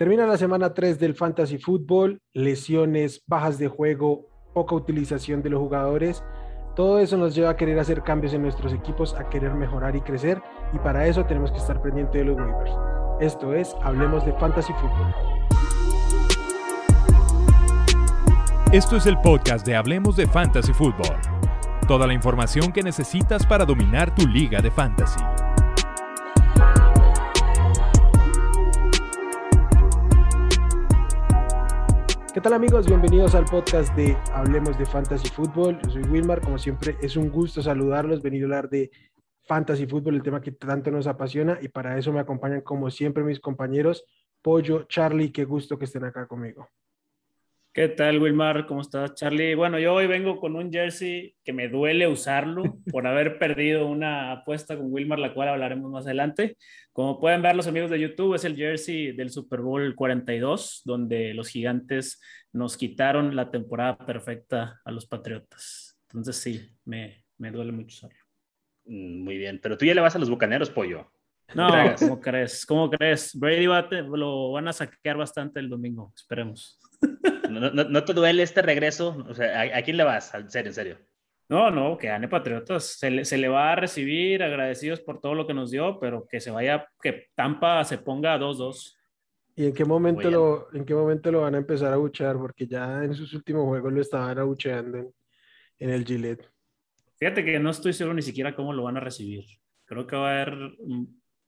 Termina la semana 3 del Fantasy Football, lesiones, bajas de juego, poca utilización de los jugadores. Todo eso nos lleva a querer hacer cambios en nuestros equipos, a querer mejorar y crecer, y para eso tenemos que estar pendientes de los waivers. Esto es Hablemos de Fantasy Football. Esto es el podcast de Hablemos de Fantasy Football. Toda la información que necesitas para dominar tu liga de fantasy. ¿Qué tal amigos? Bienvenidos al podcast de Hablemos de Fantasy Football. Yo soy Wilmar, como siempre es un gusto saludarlos, venir a hablar de Fantasy Football, el tema que tanto nos apasiona y para eso me acompañan como siempre mis compañeros Pollo, Charlie, qué gusto que estén acá conmigo. ¿Qué tal, Wilmar? ¿Cómo estás, Charlie? Bueno, yo hoy vengo con un jersey que me duele usarlo por haber perdido una apuesta con Wilmar, la cual hablaremos más adelante. Como pueden ver los amigos de YouTube, es el jersey del Super Bowl 42, donde los gigantes nos quitaron la temporada perfecta a los Patriotas. Entonces sí, me, me duele mucho usarlo. Mm, muy bien, pero tú ya le vas a los Bucaneros, Pollo. No, ¿cómo crees? ¿Cómo crees? Brady va lo van a saquear bastante el domingo, esperemos. ¿No, te duele este regreso? O sea, ¿a, quién le vas? En serio, en serio. No, no, que gane Patriotas. Se le, se le, va a recibir agradecidos por todo lo que nos dio, pero que se vaya, que Tampa se ponga a 2-2. ¿Y en qué, momento lo, en qué momento lo van a empezar a buchear? Porque ya en sus últimos juegos lo estaban abucheando en, en el Gillette. Fíjate que no estoy seguro ni siquiera cómo lo van a recibir. Creo que va a haber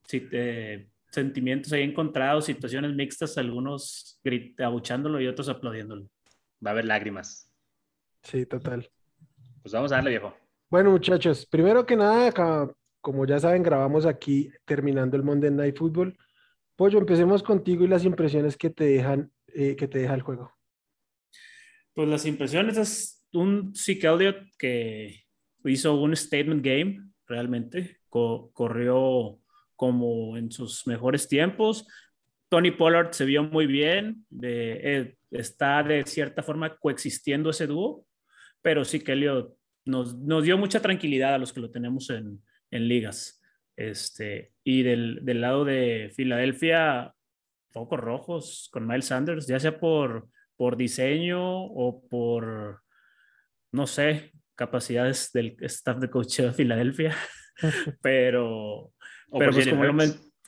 si, eh, sentimientos ahí encontrados, situaciones mixtas, algunos abuchándolo y otros aplaudiéndolo. Va a haber lágrimas. Sí, total. Pues vamos a darle, viejo. Bueno, muchachos, primero que nada, como ya saben, grabamos aquí terminando el Monday Night Football. Pollo, empecemos contigo y las impresiones que te dejan, eh, que te deja el juego. Pues las impresiones es un Zeke Elliott que hizo un statement game, realmente. corrió como en sus mejores tiempos. Tony Pollard se vio muy bien, eh, está de cierta forma coexistiendo ese dúo, pero sí que Elliot nos, nos, dio mucha tranquilidad a los que lo tenemos en, en ligas. Este, y del, del, lado de Filadelfia, focos rojos con Miles Sanders, ya sea por, por diseño o por, no sé, capacidades del staff de coach de Filadelfia, pero pero pues como lo,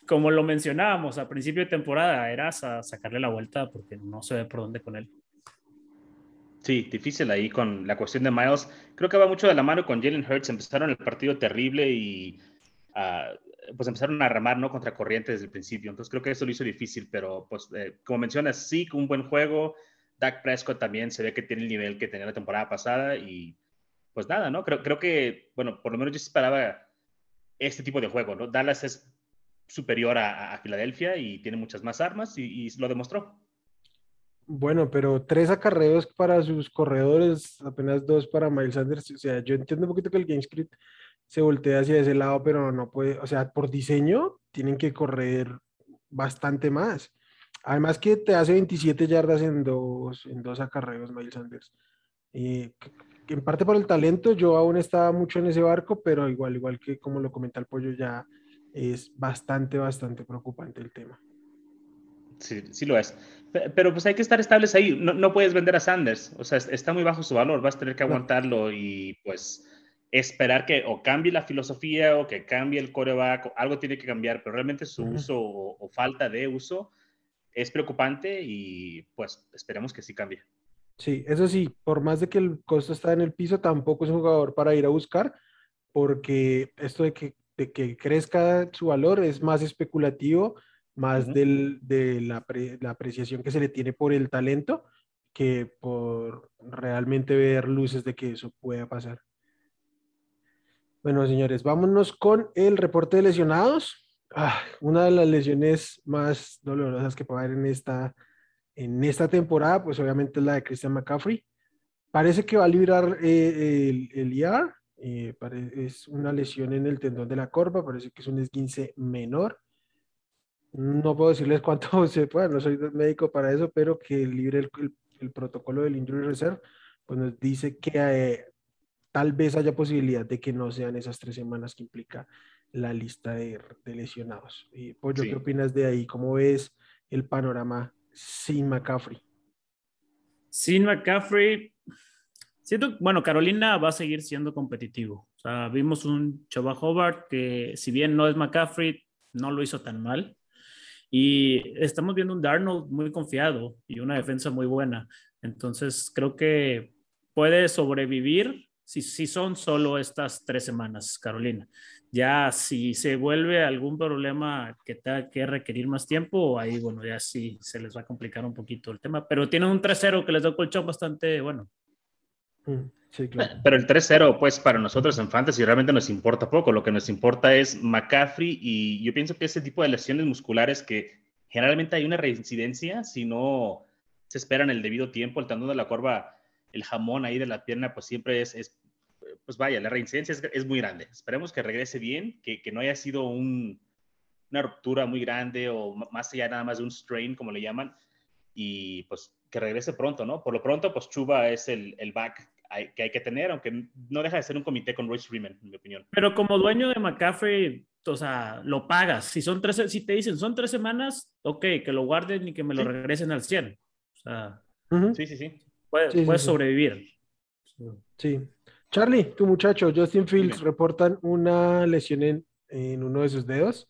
como lo, mencionábamos a principio de temporada, era sacarle la vuelta porque no se ve por dónde con él. Sí, difícil ahí con la cuestión de Miles. Creo que va mucho de la mano con Jalen Hurts. Empezaron el partido terrible y uh, pues empezaron a remar ¿no? contra corriente desde el principio. Entonces creo que eso lo hizo difícil, pero pues eh, como mencionas, sí, un buen juego. Dak Prescott también se ve que tiene el nivel que tenía la temporada pasada y pues nada, ¿no? Creo, creo que, bueno, por lo menos yo esperaba este tipo de juego, ¿no? Dallas es superior a, Filadelfia y tiene muchas más armas y, lo demostró. Bueno, pero tres acarreos para sus corredores, apenas dos para Miles Sanders. O sea, yo entiendo un poquito que el GameScript se voltea hacia ese lado, pero no puede, o sea, por diseño tienen que correr bastante más. Además que te hace 27 yardas en dos, en dos acarreos Miles Sanders. En parte por el talento, yo aún estaba mucho en ese barco, pero igual, igual que como lo comenta el pollo, ya es bastante, bastante preocupante el tema. Sí, sí lo es. Pero pues hay que estar estables ahí. No, no puedes vender a Sanders. O sea, está muy bajo su valor. Vas a tener que aguantarlo y pues esperar que o cambie la filosofía o que cambie el coreback. Algo tiene que cambiar, pero realmente su uso o, o, falta de uso es preocupante y pues esperemos que sí cambie. Sí, eso sí, por más de que el costo está en el piso, tampoco es un jugador para ir a buscar, porque esto de que, de que crezca su valor es más especulativo, más del, de la, la, apreciación que se le tiene por el talento, que por realmente ver luces de que eso pueda pasar. Bueno, señores, vámonos con el reporte de lesionados. Ah, una de las lesiones más dolorosas que puede haber en esta en esta temporada, pues obviamente es la de Christian McCaffrey. Parece que va a librar eh, el, el IR, eh, es una lesión en el tendón de la corva, parece que es un esguince menor. No puedo decirles cuánto se puede, no soy médico para eso, pero que libre el, el, protocolo del Injury Reserve, pues nos dice que eh, tal vez haya posibilidad de que no sean esas tres semanas que implica la lista de, de lesionados. Y, Pollo, ¿qué opinas de ahí? ¿Cómo ves el panorama sin McCaffrey. Sin McCaffrey, siento, bueno, Carolina va a seguir siendo competitivo. O sea, vimos un Choba Hobart que, si bien no es McCaffrey, no lo hizo tan mal. Y estamos viendo un Darnold muy confiado y una defensa muy buena. Entonces, creo que puede sobrevivir si, si son solo estas tres semanas, Carolina. Ya si se vuelve algún problema que tenga que requerir más tiempo, ahí, bueno, ya sí se les va a complicar un poquito el tema. Pero tienen un 3-0 que les da un colchón bastante bueno. Mm, sí, claro. Pero el 3-0, pues para nosotros en Fantasy realmente nos importa poco. Lo que nos importa es McCaffrey y yo pienso que ese tipo de lesiones musculares que generalmente hay una reincidencia si no se espera en el debido tiempo, el tendón de la corva, el jamón ahí de la pierna, pues siempre es, es pues vaya, la reincidencia es, muy grande. Esperemos que regrese bien, que, que no haya sido un, una ruptura muy grande o más allá nada más de un strain, como le llaman, y pues que regrese pronto, ¿no? Por lo pronto, pues Chuba es el, el back que hay que tener, aunque no deja de ser un comité con Royce Freeman, en mi opinión. Pero como dueño de McCaffrey, o sea, lo pagas. Si son tres, si te dicen son tres semanas, ok, que lo guarden y que me lo regresen al 100. O sea, sí, sí, sí. Puedes, sobrevivir. Sí. Charlie, tu muchacho, Justin Fields, reportan una lesión en, en uno de sus dedos.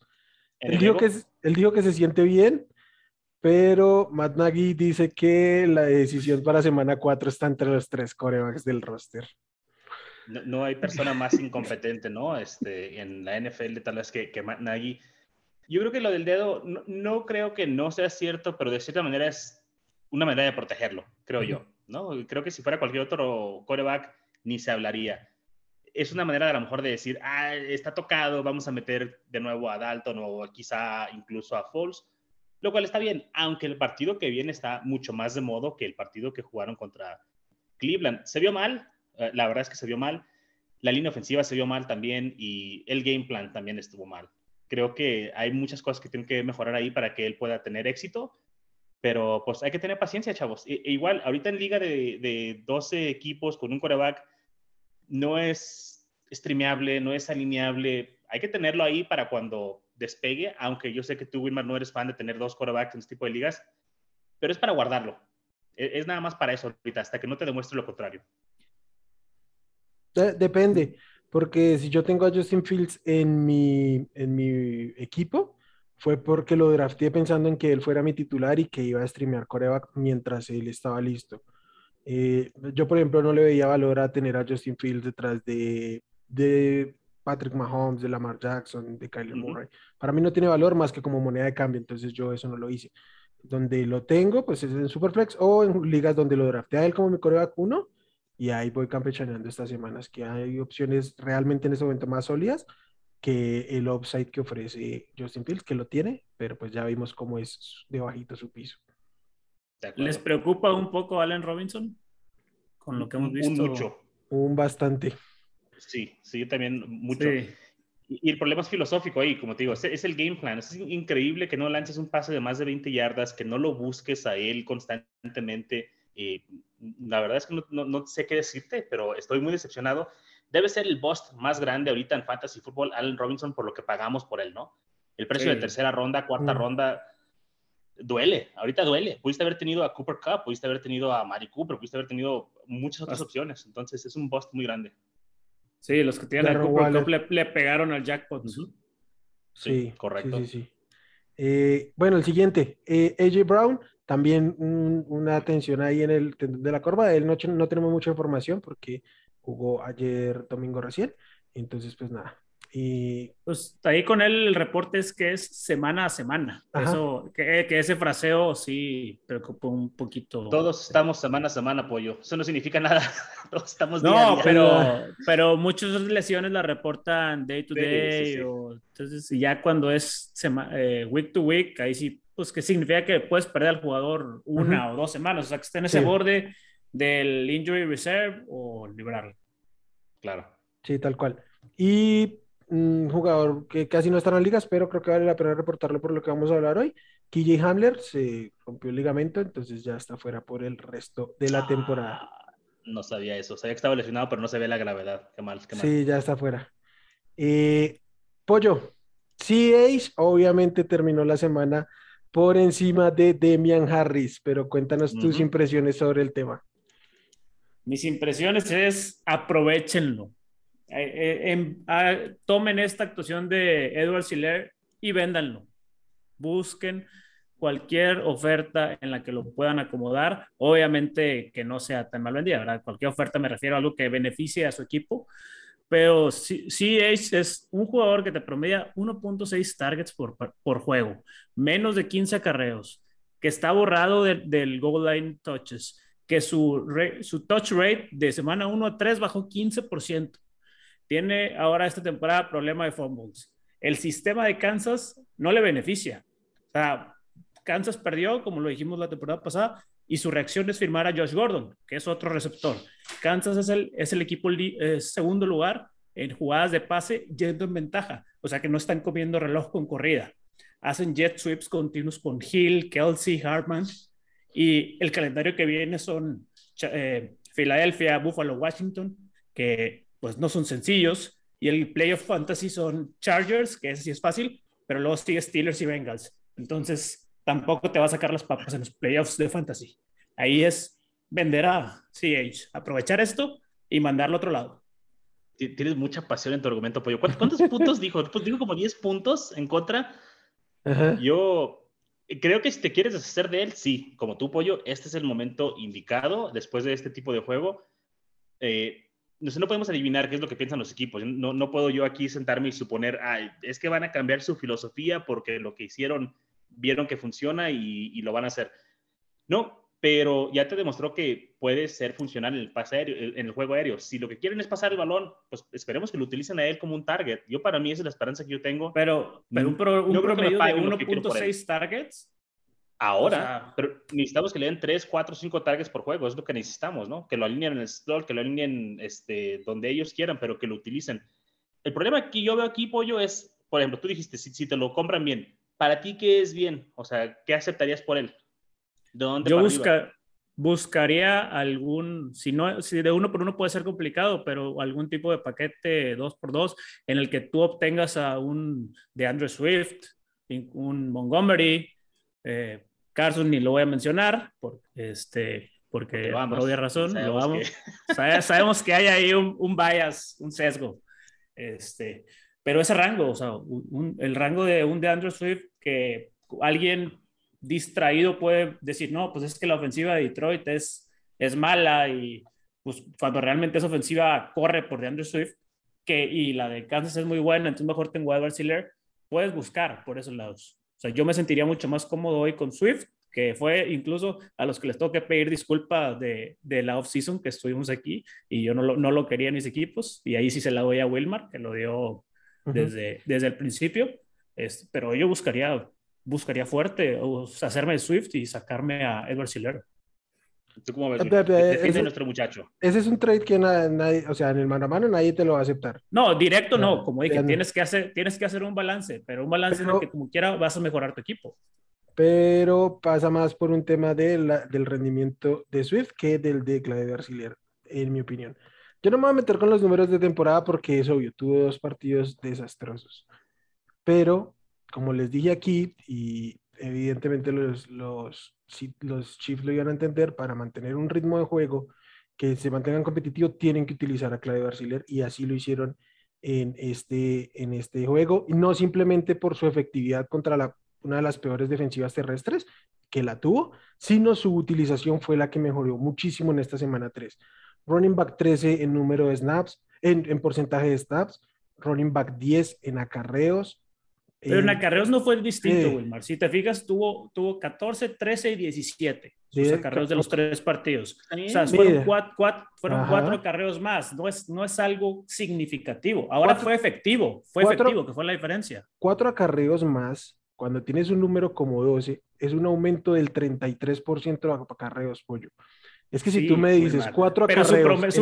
Él dijo, que, él dijo que se siente bien, pero Matt Nagy dice que la decisión para semana 4 está entre los tres corebacks del roster. No, hay persona más incompetente, ¿no? Este, en la NFL tal vez que, que Matt Nagy. Yo creo que lo del dedo, no, creo que no sea cierto, pero de cierta manera es una manera de protegerlo, creo yo, ¿no? Creo que si fuera cualquier otro coreback, ni se hablaría. Es una manera de, a lo mejor de decir, ah, está tocado, vamos a meter de nuevo a Dalton o quizá incluso a Foles lo cual está bien, aunque el partido que viene está mucho más de modo que el partido que jugaron contra Cleveland. Se vio mal, eh, la verdad es que se vio mal, la línea ofensiva se vio mal también y el game plan también estuvo mal. Creo que hay muchas cosas que tienen que mejorar ahí para que él pueda tener éxito, pero pues hay que tener paciencia, chavos. E, e igual, ahorita en liga de, de 12 equipos con un coreback, no es streameable, no es alineable. Hay que tenerlo ahí para cuando despegue, aunque yo sé que tú, Wilmar, no eres fan de tener dos quarterbacks en este tipo de ligas, pero es para guardarlo. E-, es, nada más para eso ahorita, hasta que no te demuestre lo contrario. depende, porque si yo tengo a Justin Fields en mi, en mi equipo, fue porque lo drafté pensando en que él fuera mi titular y que iba a streamear coreback mientras él estaba listo. Eh, yo, por ejemplo, no le veía valor a tener a Justin Fields detrás de, de Patrick Mahomes, de Lamar Jackson, de Kyler Murray. Para mí no tiene valor más que como moneda de cambio, entonces yo eso no lo hice. Donde lo tengo, pues es en Superflex o en ligas donde lo drafté a él como mi coreback 1 y ahí voy campechaneando estas semanas, que hay opciones realmente en este momento más sólidas que el upside que ofrece Justin Fields, que lo tiene, pero pues ya vimos cómo es de bajito su piso. ¿Les preocupa un poco Allen Robinson? Con lo que hemos visto. Un mucho. Un bastante. Sí, sí, yo también mucho. Y, el problema es filosófico ahí, como te digo, es, el game plan. Es increíble que no lances un pase de más de 20 yardas, que no lo busques a él constantemente. la verdad es que no, no, sé qué decirte, pero estoy muy decepcionado. Debe ser el bust más grande ahorita en Fantasy Football, Allen Robinson, por lo que pagamos por él, ¿no? El precio de tercera ronda, cuarta mm. ronda, duele, ahorita duele. Pudiste haber tenido a Cooper Cup, pudiste haber tenido a Mari Cooper, pudiste haber tenido muchas otras opciones. Entonces es un bust muy grande. Sí, los que tienen el le, pegaron al jackpot. Sí, correcto. Sí, sí, eh, bueno, el siguiente, eh, AJ Brown, también una atención ahí en el tendón de la corva. Él no, no tenemos mucha información porque jugó ayer domingo recién. Entonces, pues nada, y pues ahí con él el reporte es que es semana a semana. Eso, que, que, ese fraseo sí preocupa un poquito. Todos estamos semana a semana, pollo. Eso no significa nada. Todos estamos No, día pero, pero muchas lesiones la reportan day to day. entonces, ya cuando es eh, week to week, ahí sí, pues que significa que puedes perder al jugador una o dos semanas. O sea, que esté en ese borde del injury reserve o librarlo. Claro. Sí, tal cual. Y un jugador que casi no está en las ligas, pero creo que vale la pena reportarlo por lo que vamos a hablar hoy. KJ Hamler se rompió el ligamento, entonces ya está fuera por el resto de la temporada. Ah, no sabía eso, sabía que estaba lesionado, pero no se ve la gravedad. Qué mal, qué mal. Sí, ya está fuera. Eh, Pollo, CH obviamente terminó la semana por encima de Demian Harris, pero cuéntanos tus impresiones sobre el tema. Mis impresiones es aprovechenlo. Eh, eh, ah, tomen esta actuación de Edward Siller y véndanlo. Busquen cualquier oferta en la que lo puedan acomodar. Obviamente que no sea tan mal vendida, ¿verdad? Cualquier oferta me refiero a algo que beneficie a su equipo. Pero sí, sí es, un jugador que te promedia 1.6 targets por, por juego, menos de 15 acarreos, que está borrado del goal line touches, que su, su touch rate de semana 1 a 3 bajó 15%. Tiene ahora esta temporada problema de fumbles. El sistema de Kansas no le beneficia. Kansas perdió, como lo dijimos la temporada pasada, y su reacción es firmar a Josh Gordon, que es otro receptor. Kansas es el, es el equipo segundo lugar en jugadas de pase yendo en ventaja, o sea que no están comiendo reloj con corrida. Hacen jet sweeps continuos con Hill, Kelsey, Hartman, y el calendario que viene son eh, Buffalo, Washington, que pues no son sencillos, y el playoff fantasy son Chargers, que ese sí es fácil, pero luego sigue Steelers y Bengals. Entonces, tampoco te va a sacar las papas en los playoffs de fantasy. Ahí es vender a CH, aprovechar esto y mandarlo a otro lado. Tienes mucha pasión en tu argumento, Pollo. ¿Cuántos, puntos dijo? Pues dijo como 10 puntos en contra. Yo creo que si te quieres deshacer de él, sí, como tú, Pollo, este es el momento indicado después de este tipo de juego. Eh, no, no podemos adivinar qué es lo que piensan los equipos. No, no puedo yo aquí sentarme y suponer, es que van a cambiar su filosofía porque lo que hicieron vieron que funciona y, lo van a hacer. No, pero ya te demostró que puede ser funcional en el pase aéreo, en el juego aéreo. Si lo que quieren es pasar el balón, pues esperemos que lo utilicen a él como un target. Yo para mí esa es la esperanza que yo tengo. Pero, pero un, promedio de 1.6 targets. Ahora, pero necesitamos que le den 3, 4, 5 targets por juego, es lo que necesitamos, ¿no? Que lo alineen en el slot, que lo alineen este, donde ellos quieran, pero que lo utilicen. El problema que yo veo aquí, Pollo, es, por ejemplo, tú dijiste, si, si te lo compran bien, para ti, ¿qué es bien? O sea, ¿qué aceptarías por él? dónde Yo busca, buscaría algún, si no, si de uno por uno puede ser complicado, pero algún tipo de paquete dos por dos en el que tú obtengas a un de Andrew Swift, un Montgomery, eh, Carson ni lo voy a mencionar, por, este, porque por obvia razón, sabemos lo vamos. Que... sabemos que hay ahí un, un bias, un sesgo. Este, pero ese rango, o sea, el rango de un de Andrew Swift que alguien distraído puede decir, no, pues es que la ofensiva de Detroit es, es mala y pues cuando realmente esa ofensiva corre por de Andrew Swift que, y la de Kansas es muy buena, entonces mejor tengo a Edward Siller, puedes buscar por esos lados. O sea, yo me sentiría mucho más cómodo hoy con Swift, que fue incluso a los que les tengo que pedir disculpas de, de la off-season que estuvimos aquí y yo no lo, no lo quería en mis equipos y ahí sí se la doy a Wilmar, que lo dio desde, desde el principio, es, pero yo buscaría, buscaría fuerte o hacerme Swift y sacarme a Edward Siller. ¿Tú cómo ves? Defiende nuestro muchacho. Ese es un trade que nadie, o sea, en el mano a mano nadie te lo va a aceptar. No, directo no, como dije, tienes que, hacer, tienes que hacer un balance, pero un balance en el que como quiera vas a mejorar tu equipo. Pero pasa más por un tema de la, del rendimiento de Swift que del de Claudio Arciller, en mi opinión. Yo no me voy a meter con los números de temporada porque es obvio, tuve dos partidos desastrosos. Pero, como les dije aquí, y evidentemente los, los, los Chiefs lo iban a entender, para mantener un ritmo de juego que se mantengan competitivo, tienen que utilizar a Claudio Arciller y así lo hicieron en este, en este juego, y no simplemente por su efectividad contra la, una de las peores defensivas terrestres que la tuvo, sino su utilización fue la que mejoró muchísimo en esta semana 3 running back 13 en número de snaps, en, porcentaje de snaps, running back 10 en acarreos. Pero en acarreos no fue distinto, Wilmar. Si te fijas, tuvo, tuvo 14, 13 y 17 sus acarreos de los tres partidos. O sea, fueron, cuatro, acarreos más. No es, no es algo significativo. Ahora fue efectivo. Fue efectivo, que fue la diferencia. Cuatro acarreos más, cuando tienes un número como 12, es un aumento del 33% de acarreos, pollo. Es que si tú me dices cuatro acarreos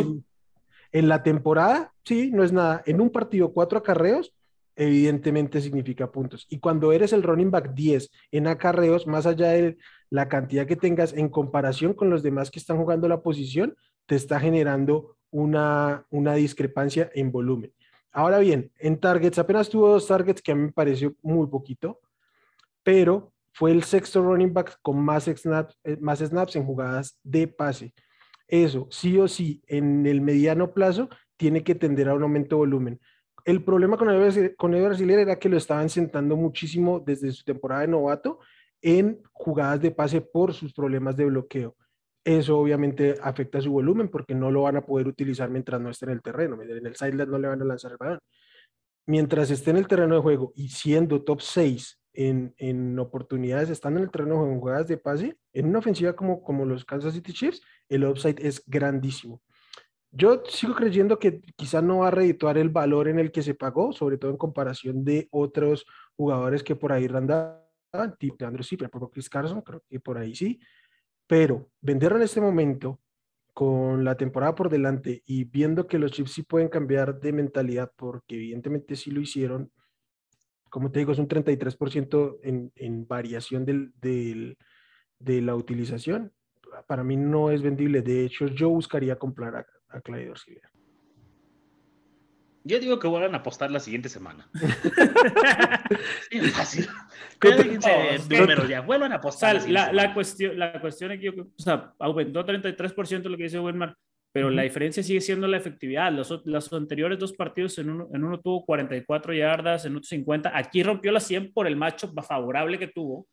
en, la temporada, sí, no es nada. En un partido, cuatro acarreos, evidentemente significa puntos. Y cuando eres el running back 10 en acarreos, más allá de la cantidad que tengas en comparación con los demás que están jugando la posición, te está generando una, una discrepancia en volumen. Ahora bien, en targets, apenas tuvo dos targets que a mí me pareció muy poquito, pero fue el sexto running back con más snaps, eh, más snaps en jugadas de pase. Eso, sí o sí, en el mediano plazo, tiene que tender a un aumento de volumen. El problema con Edward, con era que lo estaban sentando muchísimo desde su temporada de novato en jugadas de pase por sus problemas de bloqueo. Eso obviamente afecta su volumen porque no lo van a poder utilizar mientras no esté en el terreno. En el sideline no le van a lanzar el balón. Mientras esté en el terreno de juego y siendo top 6 en, en, oportunidades, estando en el terreno de juego en jugadas de pase, en una ofensiva como, como los Kansas City Chiefs, el upside es grandísimo. Yo sigo creyendo que quizá no va a redituar el valor en el que se pagó, sobre todo en comparación de otros jugadores que por ahí randaban, tipo Andrew Zipper, por Chris Carson, creo que por ahí sí, pero venderlo en este momento con la temporada por delante y viendo que los Chiefs sí pueden cambiar de mentalidad, porque evidentemente sí lo hicieron, como te digo, es un 33% en, en variación del, del, de la utilización. Para mí no es vendible. De hecho, yo buscaría comprar a, a Clyde yo digo que vuelvan a apostar la siguiente semana. sí, fácil. números ya. Vuelvan a apostar. la, la, cuestión, la cuestión es que yo, o sea, aumentó 33% lo que dice Winmar, pero la diferencia sigue siendo la efectividad. Los, los anteriores dos partidos, en uno, en uno tuvo 44 yardas, en otro 50. Aquí rompió la 100 por el macho favorable que tuvo,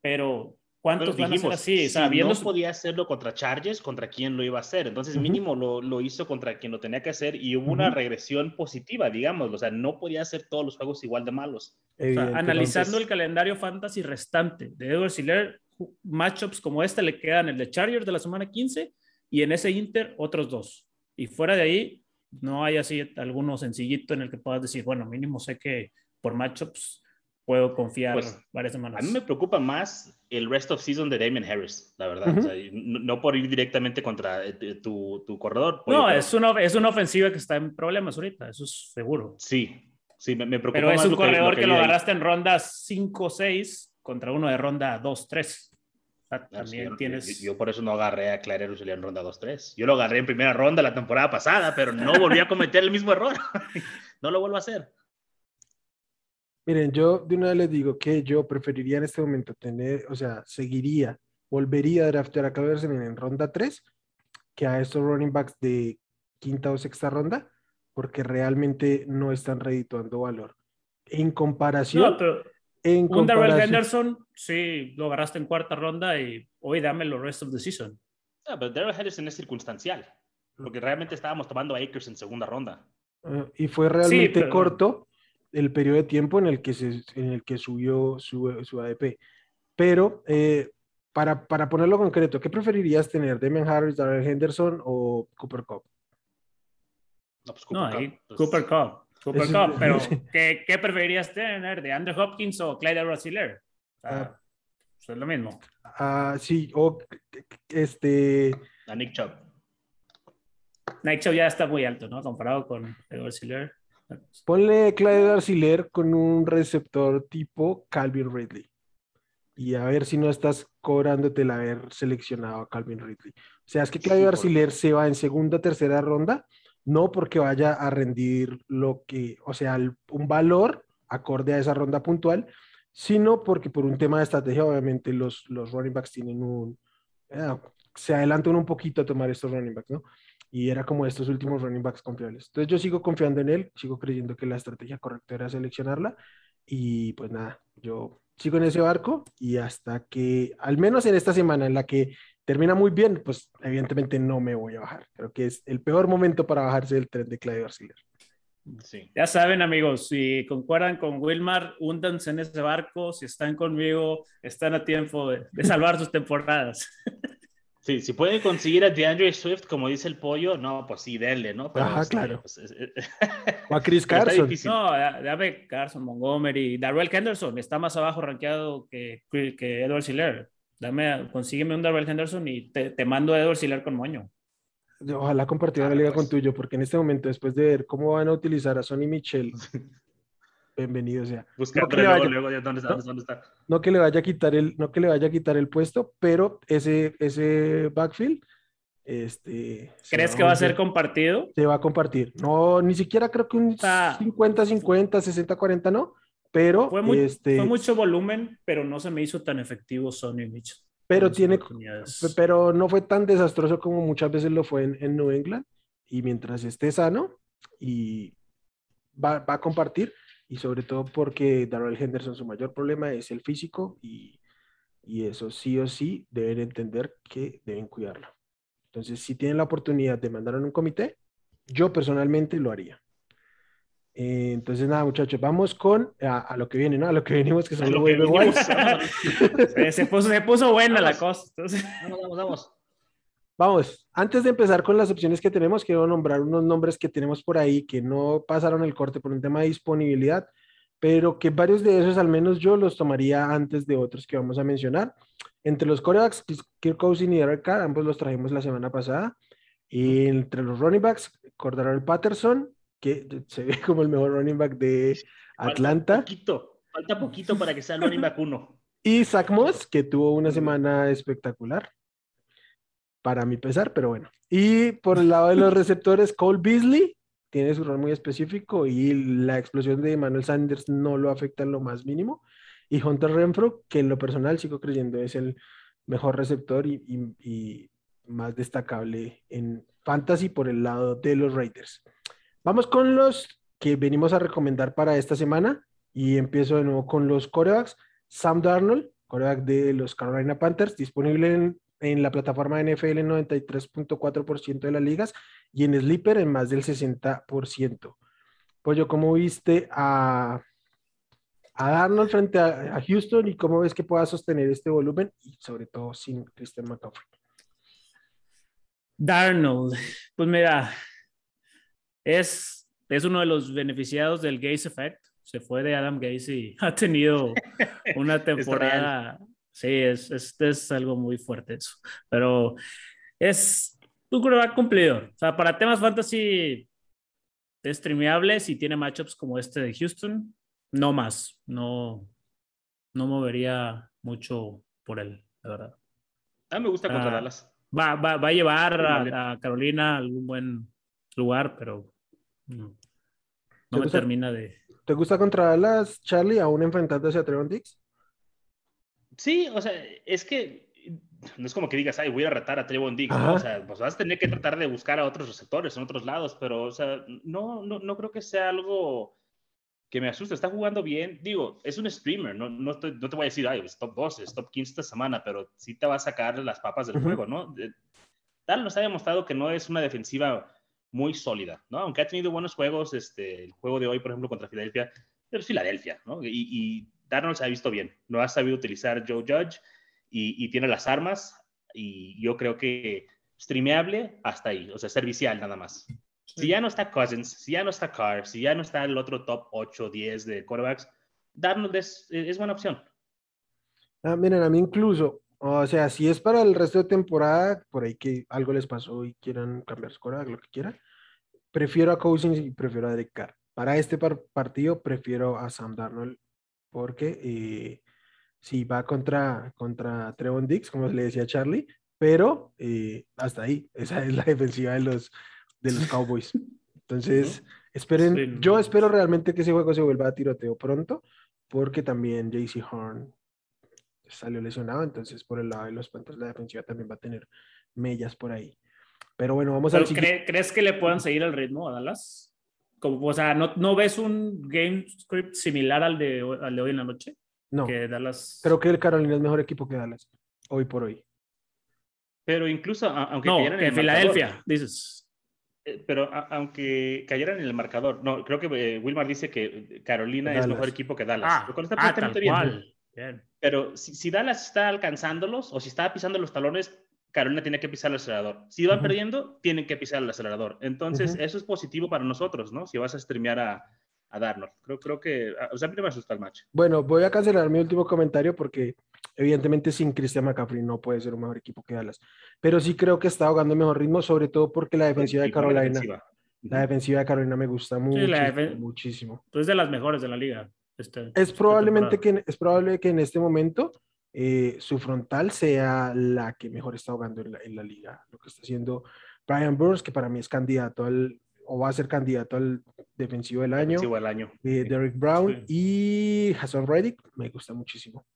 pero ¿Cuántos van a ser así? O sea, no podía hacerlo contra Chargers, ¿contra quién lo iba a hacer? Entonces, mínimo lo, lo, hizo contra quien lo tenía que hacer y hubo una regresión positiva, digamos. O sea, no podía hacer todos los juegos igual de malos. analizando el calendario fantasy restante de Edward Siller, matchups como este le quedan el de Chargers de la semana 15 y en ese Inter otros dos. Y fuera de ahí, no hay así alguno sencillito en el que puedas decir, bueno, mínimo sé que por matchups puedo confiar pues, varias semanas. A mí me preocupa más el rest of season de Damien Harris, la verdad. no, por ir directamente contra eh, tu, tu corredor. No, es, una, es una ofensiva que está en problemas ahorita, eso es seguro. Sí, sí, me, preocupa. Pero es un corredor que, lo, agarraste en ronda 5-6 contra uno de ronda 2-3. Ah, también tienes... Yo, por eso no agarré a Claire en ronda 2-3. Yo lo agarré en primera ronda la temporada pasada, pero no volví a cometer el mismo error. no lo vuelvo a hacer. Miren, yo de una vez les digo que yo preferiría en este momento tener, o sea, seguiría, volvería a draftear a Calvin en ronda 3 que a estos running backs de quinta o sexta ronda, porque realmente no están redituando valor. En comparación. No, pero en un Darrell Henderson, sí, lo agarraste en cuarta ronda y hoy dame los rest of the season. No, pero Darrell Henderson es circunstancial, porque realmente estábamos tomando a Akers en segunda ronda. Ah, y fue realmente corto el periodo de tiempo en el que, se, en el que subió su, su ADP. Pero eh, para, para, ponerlo concreto, ¿qué preferirías tener? ¿Damien Harris, Darrell Henderson o Cooper Cup? No, pues Cooper, Cup, pues. Cooper Cup. Cooper Cup, pero ¿qué, ¿qué, preferirías tener? ¿De Andrew Hopkins o Clyde Rossiller? Ah, pues, es lo mismo. Ah, sí, o este... A Nick Chubb. Nick Chubb ya está muy alto, ¿no? Comparado con Edward Siller. Ponle Clyde Darciler con un receptor tipo Calvin Ridley. Y a ver si no estás cobrándote el haber seleccionado a Calvin Ridley. O sea, es que Clyde Darciler se va en segunda, tercera ronda, no porque vaya a rendir lo que, o sea, un valor acorde a esa ronda puntual, sino porque por un tema de estrategia, obviamente los, los running backs tienen un, se adelantan un poquito a tomar estos running backs, ¿no? y era como estos últimos running backs confiables. Entonces yo sigo confiando en él, sigo creyendo que la estrategia correcta era seleccionarla y pues nada, yo sigo en ese barco y hasta que, al menos en esta semana en la que termina muy bien, pues evidentemente no me voy a bajar. Creo que es el peor momento para bajarse del tren de Claudio García. Sí. Ya saben, amigos, si concuerdan con Wilmar, húndanse en ese barco. Si están conmigo, están a tiempo de, de salvar sus temporadas. Sí, si pueden conseguir a DeAndre Swift, como dice el pollo, no, pues sí, denle, ¿no? Ajá, claro. Pues, o a Chris Carson. No, dame Carson, Montgomery, Darrell Henderson, está más abajo rankeado que, que Edward Siller. Dame, consígueme un Darrell Henderson y te, te mando a Edward Siller con moño. Ojalá compartiera la liga con pues. tuyo, porque en este momento, después de ver cómo van a utilizar a Sonny Michel bienvenido sea. no que, le vaya, ¿dónde está, ¿dónde está? No que le vaya a quitar el, no que le vaya a quitar el puesto, pero ese, ese backfield, este. ¿Crees que va a ser compartido? Se va a compartir. No, ni siquiera creo que un 50-50, 60-40, no, pero Fue, muy- este, fue mucho volumen, pero no se me hizo tan efectivo Sonny Mitchell. Pero tiene, pero no fue tan desastroso como muchas veces lo fue en, en New England. Y mientras esté sano y va, va a compartir, y sobre todo porque Darrell Henderson su mayor problema es el físico y, y eso sí o sí deben entender que deben cuidarlo. Entonces, si tienen la oportunidad de mandar en un comité, yo personalmente lo haría. Eh, entonces, nada, muchachos, vamos con a, a lo que viene, ¿no? A lo que venimos, que son los. Vámonos, Se, se puso, se puso buena la Vamos. cosa. entonces. vamos, vamos, vamos. Vamos, antes de empezar con las opciones que tenemos, quiero nombrar unos nombres que tenemos por ahí que no pasaron el corte por un tema de disponibilidad, pero que varios de esos, al menos yo, los tomaría antes de otros que vamos a mencionar. Entre los corebacks, Kirk Cousins y Derek Carr, ambos los trajimos la semana pasada. Y entre los running backs, Cordarrelle Patterson, que se ve como el mejor running back de Atlanta, Falta poquito, falta poquito para que sea el running back uno. y Zach Moss, que tuvo una semana espectacular, para mi pesar, pero bueno. Y por el lado de los receptores, Cole Beasley tiene su rol muy específico y la explosión de Emmanuel Sanders no lo afecta en lo más mínimo. Y Hunter Renfro, que en lo personal sigo creyendo es el mejor receptor y, y- y más destacable en fantasy por el lado de los Raiders. Vamos con los que venimos a recomendar para esta semana y empiezo de nuevo con los corebacks. Sam Darnold, coreback de los Carolina Panthers, disponible en, en la plataforma NFL en 93.4% de las ligas y en Sleeper en más del 60%. Pollo, ¿cómo viste a, a Darnold frente a, Houston y cómo ves que pueda sostener este volumen y sobre todo sin Christian McCaffrey? Darnold, pues mira, es, es uno de los beneficiados del Gaze Effect. Se fue de Adam Gaze y ha tenido una temporada. Sí, es, es, es algo muy fuerte eso. Pero es un quarterback cumplidor. O sea, para temas fantasy es streameable si tiene matchups como este de Houston. No más. No, no movería mucho por él, la verdad. A mí me gusta contra Ah, Dallas. Va, va, va a llevar a, a Carolina a algún buen lugar, pero no, ¿Te no me gusta? termina de. ¿Te gusta contra Dallas, Charlie, aún enfrentándose a Trevon Diggs? Sí, o sea, es que no es como que digas, ay, voy a retar a Trevon Diggs, ¿no? O sea, pues vas a tener que tratar de buscar a otros receptores en otros lados, pero, o sea, no, no, no creo que sea algo que me asuste. Está jugando bien. Digo, es un streamer, no, no, estoy- no te voy a decir, ay, es top 12, es top 15 esta semana, pero sí te va a sacar las papas del juego, ¿no? Dallas nos ha demostrado que no es una defensiva muy sólida, ¿no? Aunque ha tenido buenos juegos, este, el juego de hoy, por ejemplo, contra Filadelfia, es Filadelfia, ¿no? Y, y Darnold se ha visto bien, no ha sabido utilizar Joe Judge y, y tiene las armas y yo creo que streameable hasta ahí, o sea, servicial nada más. Si ya no está Cousins, si ya no está Carr, si ya no está el otro top 8, 10 de quarterbacks, Darnold es, es buena opción. Ah, miren, a mí incluso, o sea, si es para el resto de temporada, por ahí que algo les pasó y quieran cambiar su coreback, lo que quieran, prefiero a Cousins y prefiero a Derek Carr. Para este par- partido prefiero a Sam Darnold porque eh, sí va contra, contra Trevon Diggs, como le decía Charlie, pero eh, hasta ahí, esa es la defensiva de los, de los Cowboys. Entonces, esperen, Sí, no. yo espero realmente que ese juego se vuelva a tiroteo pronto, porque también JC Horn salió lesionado, entonces por el lado de los Panthers la defensiva también va a tener mellas por ahí. Pero bueno, vamos al siguiente. ¿cree- ¿Crees que le puedan seguir el ritmo a Dallas? Como, o sea, ¿no, ¿no ves un game script similar al de, hoy- al de hoy en la noche? No, Que Dallas. creo que el Carolina es mejor equipo que Dallas, hoy por hoy. Pero incluso, a- aunque no, cayeran en el marcador, Filadelfia, dices. eh, pero a- aunque cayeran en el marcador, no, creo que eh, Wilmar dice que Carolina es Dallas. mejor equipo que Dallas. Ah, ah, tal cual. Bien. Pero si, si Dallas está alcanzándolos o si está pisando los talones, Carolina tiene que pisar el acelerador. Si van Ujú. perdiendo, tienen que pisar el acelerador. Entonces, eso es positivo para nosotros, ¿no? Si vas a streamear a, a Darnold. Creo, creo que, o sea, a mí no me asusta el match. Bueno, voy a cancelar mi último comentario porque evidentemente sin Christian McCaffrey no puede ser un mejor equipo que Dallas. Pero sí creo que está ahogando mejor ritmo, sobre todo porque la defensiva de Carolina, defensiva. la defensiva de Carolina me gusta mucho, la defen- muchísimo. Pues de las mejores de la liga. Este- Es esta probablemente temporada. que, es probable que en este momento eh, su frontal sea la que mejor está jugando en la, en la liga. Lo que está haciendo Brian Burns, que para mí es candidato al o va a ser candidato al defensivo del año. Defensivo del año. Eh, Derrick Brown y Hassan Reddick, me gusta muchísimo.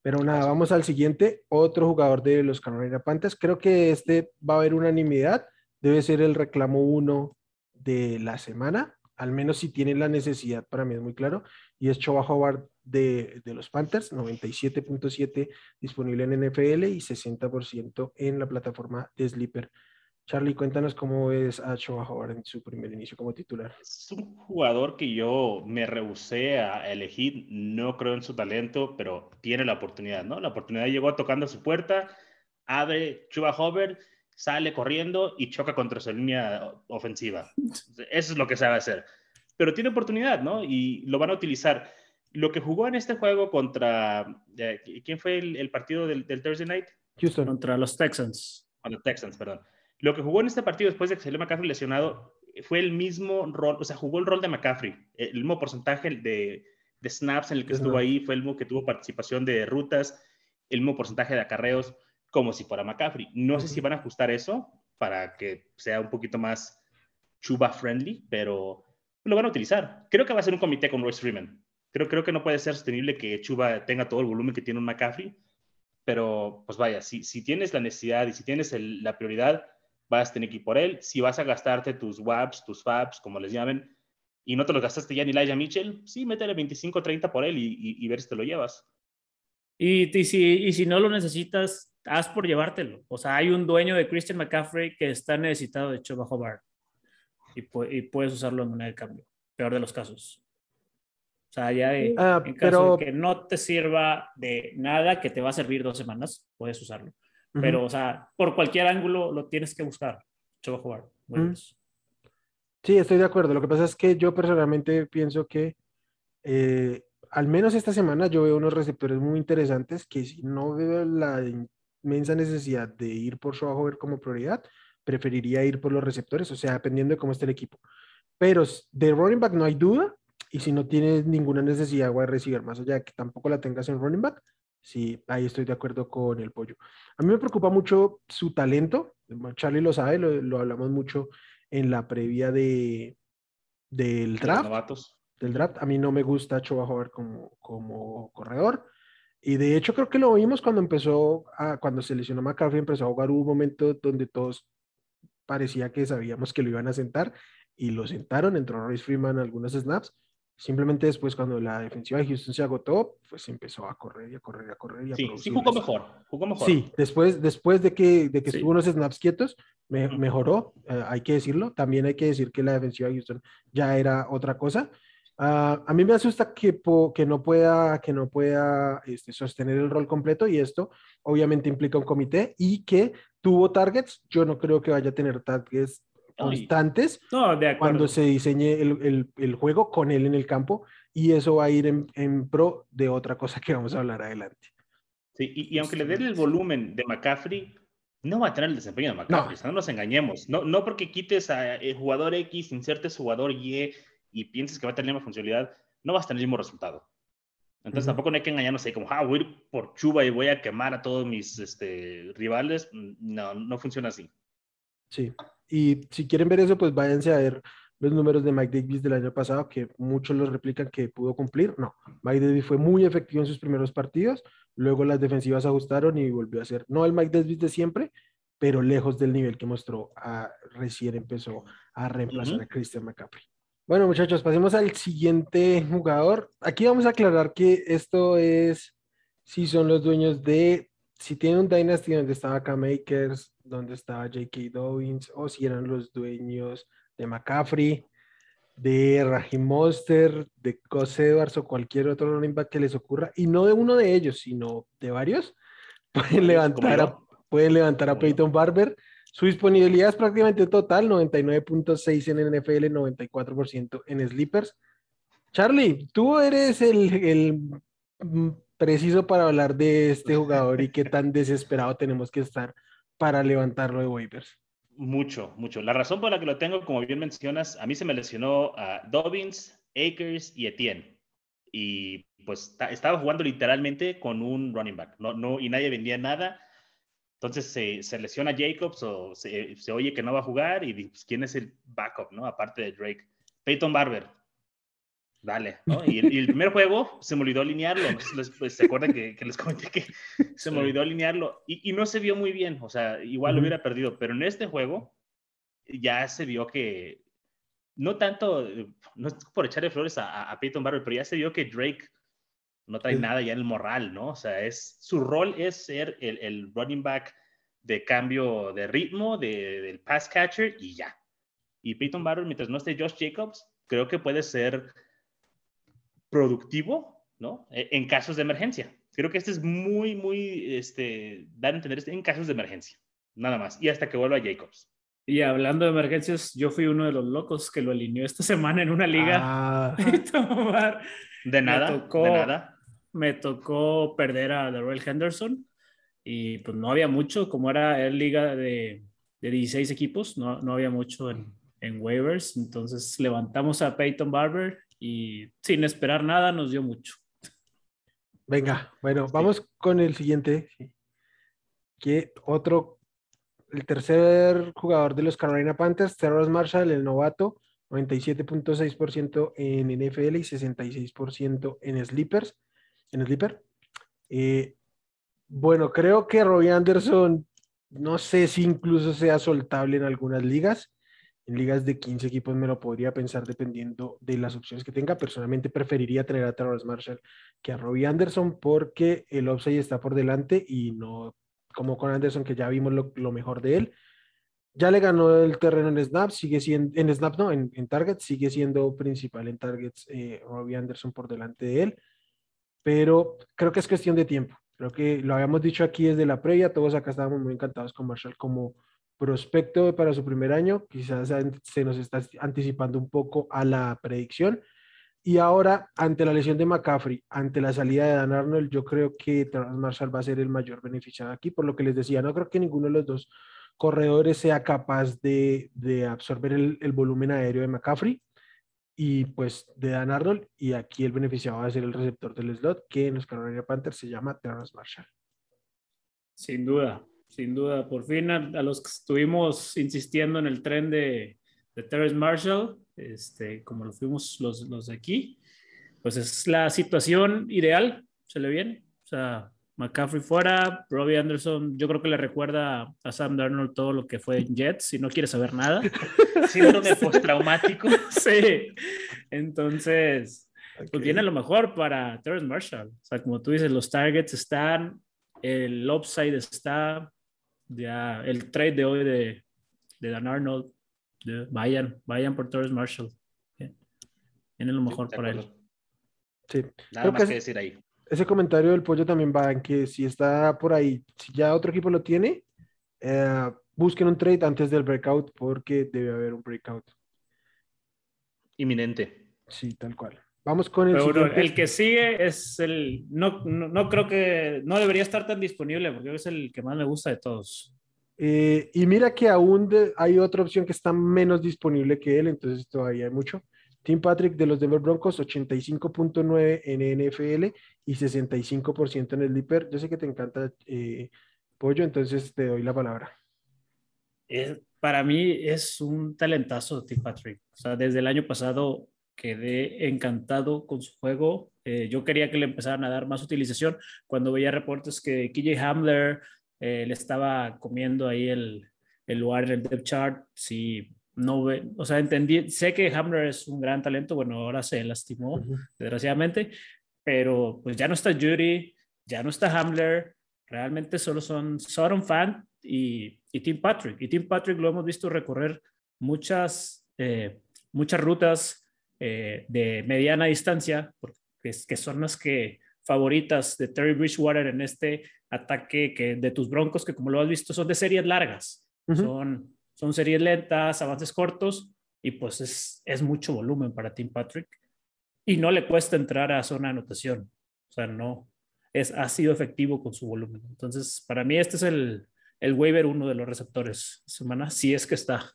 Pero nada, vamos al siguiente, otro jugador de los Carolina Panthers. Creo que este va a haber unanimidad, debe ser el reclamo uno de la semana, al menos si tienen la necesidad, para mí es muy claro, y es Choba Howard de, los Panthers, 97.7 disponible en NFL y 60% en la plataforma de Sleeper. Charlie, cuéntanos cómo ves a Choa Howard en su primer inicio como titular. Es un jugador que yo me rehusé a elegir, no creo en su talento, pero tiene la oportunidad, ¿no? La oportunidad llegó tocando su puerta, abre Chuba Howard, sale corriendo y choca contra su línea ofensiva. Eso es lo que sabe hacer. Pero tiene oportunidad, ¿no? Y lo van a utilizar. Lo que jugó en este juego contra, eh, ¿quién fue el, partido del, del Thursday Night? Houston. Contra los Texans. Contra los Texans, perdón lo que jugó en este partido después de que salió McCaffrey lesionado fue el mismo rol, o sea, jugó el rol de McCaffrey, el mismo porcentaje de, de snaps en el que estuvo ahí, fue el mismo que tuvo participación de rutas, el mismo porcentaje de acarreos, como si fuera McCaffrey. No sé si van a ajustar eso para que sea un poquito más Chuba friendly, pero lo van a utilizar. Creo que va a ser un comité con Royce Freeman. Creo, creo que no puede ser sostenible que Chuba tenga todo el volumen que tiene un McCaffrey, pero pues vaya, si, si tienes la necesidad y si tienes la prioridad, vas a tener que ir por él. Si vas a gastarte tus WAPs, tus FABs, como les llamen, y no te los gastaste ya ni Elijah Mitchell, sí, métele 25, 30 por él y, ver si te lo llevas. Y, y, si, y si no lo necesitas, haz por llevártelo. O sea, hay un dueño de Christian McCaffrey que está necesitado de hecho bajo bar y, puedes usarlo en moneda de cambio. Peor de los casos. O sea, ya ah, en caso pero... de que no te sirva de nada, que te va a servir dos semanas, puedes usarlo. Pero, o sea, por cualquier ángulo lo tienes que buscar. Yo jugar. Sí, estoy de acuerdo. Lo que pasa es que yo personalmente pienso que eh, al menos esta semana yo veo unos receptores muy interesantes que si no veo la inmensa necesidad de ir por Schwaber como prioridad, preferiría ir por los receptores, o sea, dependiendo de cómo esté el equipo. Pero de running back no hay duda, y si no tienes ninguna necesidad de recibir más allá de que tampoco la tengas en running back, Sí, ahí estoy de acuerdo con el pollo. A mí me preocupa mucho su talento. Charlie lo sabe, lo, hablamos mucho en la previa de, del draft. Del draft. A mí no me gusta Choba Howard como, como corredor. Y de hecho creo que lo vimos cuando empezó, a, cuando se lesionó McCaffrey, empezó a jugar. Hubo un momento donde todos parecía que sabíamos que lo iban a sentar y lo sentaron. Entró Royce Freeman algunos snaps Simplemente después, cuando la defensiva de Houston se agotó, pues empezó a correr y a correr y a correr. Y a sí, sí jugó mejor, jugó mejor. Sí, después, después de que, de que estuvo unos snaps quietos, mejoró, eh, hay que decirlo. También hay que decir que la defensiva de Houston ya era otra cosa. Ah, a mí me asusta que, que no pueda, que no pueda este, sostener el rol completo y esto obviamente implica un comité y que tuvo targets. Yo no creo que vaya a tener targets constantes cuando se diseñe el, el, juego con él en el campo y eso va a ir en, en, pro de otra cosa que vamos a hablar adelante. Sí, y, aunque le den el volumen de McCaffrey, no va a tener el desempeño de McCaffrey, no, nos engañemos. No, no porque quites a el jugador X, insertes jugador Y y pienses que va a tener la misma funcionalidad, no vas a tener el mismo resultado. Entonces tampoco no hay que engañarnos ahí como, ah, voy a ir por Chuba y voy a quemar a todos mis este, rivales. No, no funciona así. Sí, y si quieren ver eso, pues váyanse a ver los números de Mike Davis del año pasado, que muchos los replican que pudo cumplir. No, Mike Davis fue muy efectivo en sus primeros partidos, luego las defensivas ajustaron y volvió a ser, no el Mike Davis de siempre, pero lejos del nivel que mostró a, recién empezó a reemplazar a Christian McCaffrey. Bueno, muchachos, pasemos al siguiente jugador. Aquí vamos a aclarar que esto es si son los dueños de, si tienen un Dynasty donde estaba K-Makers, donde estaba J.K. Dobbins, o si eran los dueños de McCaffrey, de Raheem Monster, de Cos Edwards o cualquier otro running back que les ocurra, y no de uno de ellos, sino de varios, pueden levantar a, pueden levantar a Peyton Barber. Su disponibilidad es prácticamente total, 99.6 en NFL, 94% en Sleepers. Charlie, tú eres el, el preciso para hablar de este jugador y qué tan desesperado tenemos que estar para levantarlo de waivers? Mucho, mucho. La razón por la que lo tengo, como bien mencionas, a mí se me lesionó a Dobbins, Akers y Etienne. Y pues estaba jugando literalmente con un running back, no, no, y nadie vendía nada. Entonces se, se lesiona Jacobs o se, se, oye que no va a jugar y pues, quién es el backup, ¿no? Aparte de Drake. Peyton Barber. Dale, ¿no? Y el, primer juego se me olvidó alinearlo. Pues, ¿Se acuerdan que, que, les comenté que se me olvidó alinearlo? Y, y, no se vio muy bien, o sea, igual lo hubiera perdido, pero en este juego ya se vio que, no tanto, no es por echarle flores a, a Peyton Barber, pero ya se vio que Drake no trae nada ya en el moral, ¿no? O sea, es, su rol es ser el, el running back de cambio de ritmo, de, del pass catcher y ya. Y Peyton Barber, mientras no esté Josh Jacobs, creo que puede ser productivo, ¿no? E, en casos de emergencia. Creo que este es muy, muy, este, dar a entender este, en casos de emergencia. Nada más. Y hasta que vuelva Jacobs. Y hablando de emergencias, yo fui uno de los locos que lo alineó esta semana en una liga. Ah. de nada, tocó, de nada. Me tocó perder a Darrell Henderson y pues no había mucho, como era el liga de, de 16 equipos, no, no había mucho en, en, waivers, entonces levantamos a Peyton Barber y sin esperar nada nos dio mucho. Venga, bueno, vamos con el siguiente. Que otro, el tercer jugador de los Carolina Panthers, Terrence Marshall, el novato, 97.6% en NFL y 66% en Sleepers, en Sleeper. Eh, bueno, creo que Robbie Anderson, no sé si incluso sea soltable en algunas ligas. En ligas de 15 equipos me lo podría pensar dependiendo de las opciones que tenga. Personalmente preferiría tener a Terrence Marshall que a Robbie Anderson porque el upside está por delante y no como con Anderson que ya vimos lo, mejor de él. Ya le ganó el terreno en Snap, sigue siendo, en Snap no, en, Targets, sigue siendo principal en Targets eh, Robbie Anderson por delante de él, pero creo que es cuestión de tiempo. Creo que lo habíamos dicho aquí desde la previa, todos acá estábamos muy encantados con Marshall como prospecto para su primer año, quizás se nos está anticipando un poco a la predicción. Y ahora, ante la lesión de McCaffrey, ante la salida de Dan Arnold, yo creo que Terrence Marshall va a ser el mayor beneficiado aquí, por lo que les decía, no creo que ninguno de los dos corredores sea capaz de, absorber el, el, volumen aéreo de McCaffrey y pues de Dan Arnold. Y aquí el beneficiado va a ser el receptor del slot, que en los Carolina Panthers se llama Terrence Marshall. Sin duda, sin duda. Por fin a, los que estuvimos insistiendo en el tren de, de Terrence Marshall, este, como lo fuimos los, los de aquí, pues es la situación ideal, se le viene. O sea, McCaffrey fuera, Robbie Anderson, yo creo que le recuerda a Sam Darnold todo lo que fue en Jets y no quiere saber nada. Síndrome postraumático. sí, entonces, okay. pues viene lo mejor para Terrence Marshall. O sea, como tú dices, los targets están, el upside está, ya el trade de hoy de, de Dan Arnold, de, vayan, vayan por Terrence Marshall. Viene lo mejor sí, para él. Sí, nada más que, que decir ahí ese comentario del pollo también va en que si está por ahí, si ya otro equipo lo tiene, eh, busquen un trade antes del breakout porque debe haber un breakout. Inminente. Sí, tal cual. Vamos con el Pero siguiente. el que sigue es el, no, no, no, creo que, no debería estar tan disponible porque es el que más me gusta de todos. Eh, y mira que aún de, hay otra opción que está menos disponible que él, entonces todavía hay mucho. Tim Patrick de los Denver Broncos, 85.9 en NFL y 65% en el Dipper. Yo sé que te encanta eh, Pollo, entonces te doy la palabra. Para mí es un talentazo Tim Patrick. O sea, desde el año pasado quedé encantado con su juego. Eh, yo quería que le empezaran a dar más utilización. Cuando veía reportes que KJ Hamler eh, le estaba comiendo ahí el, el lugar en el depth chart, sí no ve, o sea, entendí, sé que Hamler es un gran talento, bueno, ahora se lastimó, uh -huh. desgraciadamente, pero pues ya no está Judy, ya no está Hamler, realmente solo son Soron Fan y, y, Tim Patrick. Y Tim Patrick lo hemos visto recorrer muchas, eh, muchas rutas eh, de mediana distancia, porque es, que son las que favoritas de Terry Bridgewater en este ataque que de tus broncos, que como lo has visto son de series largas, uh -huh. son son series lentas, avances cortos y pues es, es mucho volumen para Tim Patrick y no le cuesta entrar a zona de anotación. O sea, no, es, ha sido efectivo con su volumen. Entonces, para mí este es el, el waiver uno de los receptores semana, si es que está.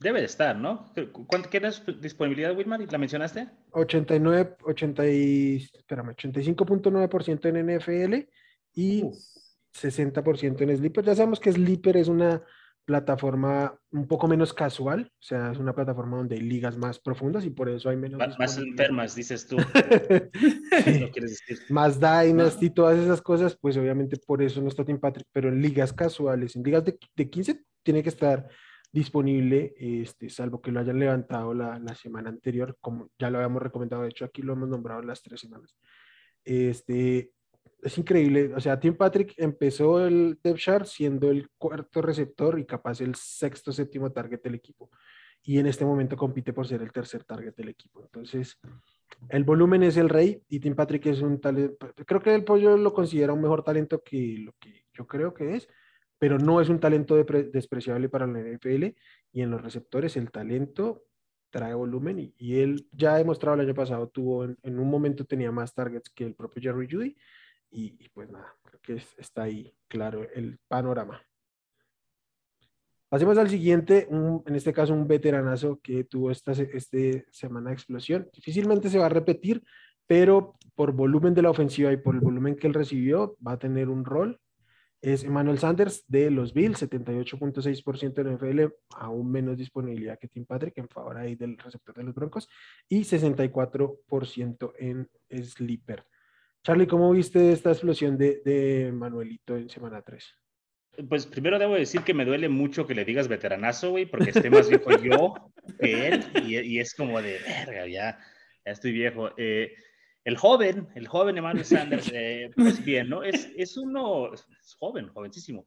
Debe de estar, ¿no? ¿Cuánto quieres disponibilidad, Whitman? ¿La mencionaste? 89, 80 y, espérame, 85.9% en NFL y 60% en Sleeper. Ya sabemos que Sleeper es una plataforma un poco menos casual, o sea, es una plataforma donde hay ligas más profundas y por eso hay menos... Más, enfermas, dices tú. Más Dynasty todas esas cosas, pues obviamente por eso no está Tim Patrick, pero en ligas casuales, en ligas de, de 15 tiene que estar disponible, este, salvo que lo hayan levantado la, la, semana anterior, como ya lo habíamos recomendado, de hecho aquí lo hemos nombrado las tres semanas. Este, es increíble. O sea, Tim Patrick empezó el depth chart siendo el cuarto receptor y capaz el sexto, séptimo target del equipo. Y en este momento compite por ser el tercer target del equipo. Entonces, el volumen es el rey y Tim Patrick es un talento. Creo que el pollo lo considera un mejor talento que lo que yo creo que es, pero no es un talento despreciable para la NFL. Y en los receptores, el talento trae volumen y, y él ya ha demostrado el año pasado, tuvo en, en, un momento tenía más targets que el propio Jerry Judy y, pues nada, creo que está ahí claro el panorama. Pasemos al siguiente, en este caso un veteranazo que tuvo esta este semana de explosión. Difícilmente se va a repetir, pero por volumen de la ofensiva y por el volumen que él recibió, va a tener un rol. Es Emmanuel Sanders de los Bills, 78.6% en NFL, aún menos disponibilidad que Tim Patrick en favor ahí del receptor de los Broncos, y 64% en Sleeper. Charlie, ¿cómo viste esta explosión de, Manuelito en semana 3? Pues primero debo decir que me duele mucho que le digas veteranazo, güey, porque esté más viejo yo que él, y, es como de, verga, ya, ya estoy viejo. Eh, el joven, el joven Emmanuel Sanders, eh, pues bien, ¿no? Es, es uno, es joven, jovencísimo.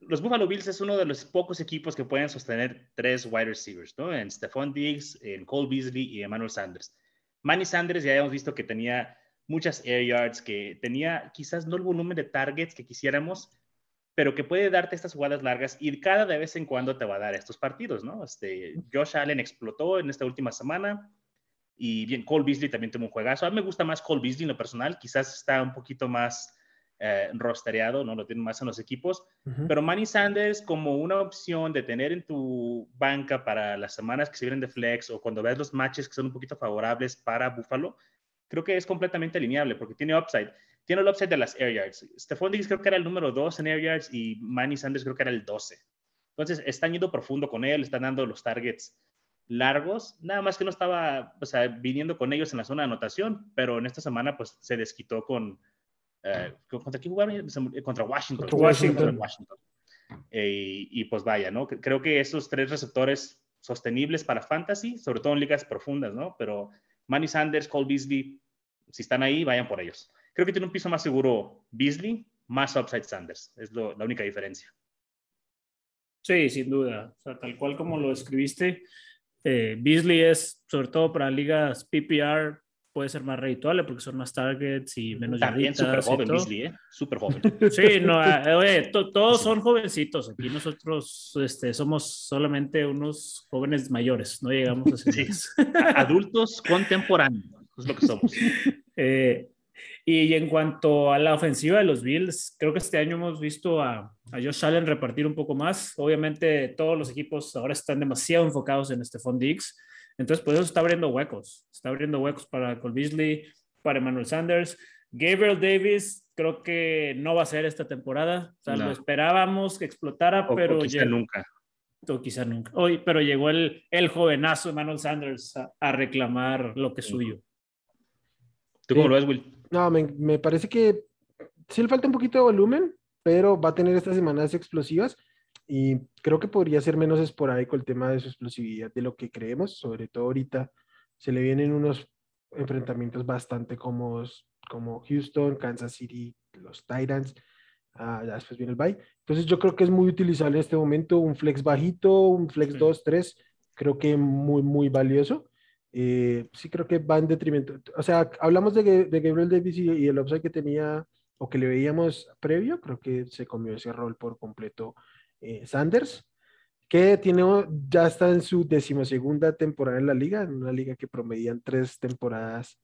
Los Buffalo Bills es uno de los pocos equipos que pueden sostener tres wide receivers, ¿no? En Stephon Diggs, en Cole Beasley y Emmanuel Sanders. Manny Sanders ya hemos visto que tenía muchas air yards, que tenía quizás no el volumen de targets que quisiéramos, pero que puede darte estas jugadas largas y cada de vez en cuando te va a dar estos partidos, ¿no? Este, Josh Allen explotó en esta última semana y bien, Cole Beasley también tuvo un juegazo. A mí me gusta más Cole Beasley en lo personal, quizás está un poquito más eh, rostereado, ¿no? Lo tienen más en los equipos, pero Manny Sanders como una opción de tener en tu banca para las semanas que se vienen de flex o cuando ves los matches que son un poquito favorables para Buffalo, creo que es completamente alineable porque tiene upside. Tiene el upside de las air yards. Stephon Diggs creo que era el número 2 en air yards y Manny Sanders creo que era el 12. Entonces, están yendo profundo con él, están dando los targets largos, nada más que no estaba, o sea, viniendo con ellos en la zona de anotación, pero en esta semana pues se desquitó con, eh, ¿contra quién jugaron? Contra Washington. Contra Washington. Washington. Eh, y, pues vaya, ¿no? Creo que esos tres receptores sostenibles para fantasy, sobre todo en ligas profundas, ¿no? Pero Manny Sanders, Cole Beasley, si están ahí, vayan por ellos. Creo que tiene un piso más seguro Beasley, más upside Sanders. Es la única diferencia. Sí, sin duda. O sea, tal cual como lo escribiste, eh, Beasley es, sobre todo para ligas PPR, puede ser más redituable porque son más targets y menos También súper joven, Beasley, ¿eh? Súper joven. Sí, no, eh, oye, todos son jovencitos. Aquí nosotros este, somos solamente unos jóvenes mayores, no llegamos a ser Adultos contemporáneos, es lo que somos. Eh, y en cuanto a la ofensiva de los Bills, creo que este año hemos visto a, a Josh Allen repartir un poco más. Obviamente todos los equipos ahora están demasiado enfocados en Stephon Diggs entonces, pues eso está abriendo huecos. Está abriendo huecos para Cole Beasley, para Emmanuel Sanders. Gabriel Davis creo que no va a ser esta temporada. O sea, lo esperábamos que explotara, pero... O quizá nunca. O quizá nunca. Hoy, pero llegó el, el jovenazo Emmanuel Sanders a, reclamar lo que es suyo. ¿Tú cómo lo ves, Will? No, me, me parece que sí le falta un poquito de volumen, pero va a tener estas semanas explosivas. Y creo que podría ser menos esporádico el tema de su explosividad de lo que creemos, sobre todo ahorita se le vienen unos enfrentamientos bastante cómodos como Houston, Kansas City, los Titans, ah, ya después viene el bye. Entonces yo creo que es muy utilizable en este momento un flex bajito, un flex 2, 3, creo que muy, muy valioso. Eh, sí creo que va en detrimento. O sea, hablamos de, de Gabriel Davis y, y, el upside que tenía o que le veíamos previo, creo que se comió ese rol por completo eh, Sanders, que tiene, ya está en su decimosegunda temporada en la liga, en una liga que promedian tres temporadas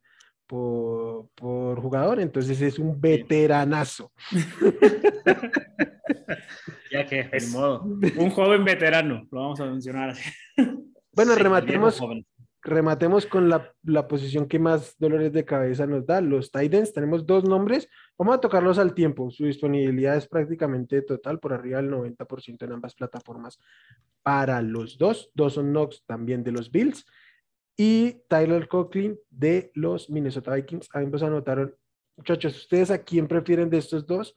por, jugador, entonces es un veteranazo. ya que, modo. Un joven veterano, lo vamos a mencionar. Bueno, rematemos, rematemos con la, la, posición que más dolores de cabeza nos da, los Titans. Tenemos dos nombres, vamos a tocarlos al tiempo. Su disponibilidad es prácticamente total, por arriba del 90% en ambas plataformas para los dos. Dawson Knox también de los Bills y Tyler Conklin de los Minnesota Vikings. Ambos anotaron. Muchachos, ¿ustedes a quién prefieren de estos dos?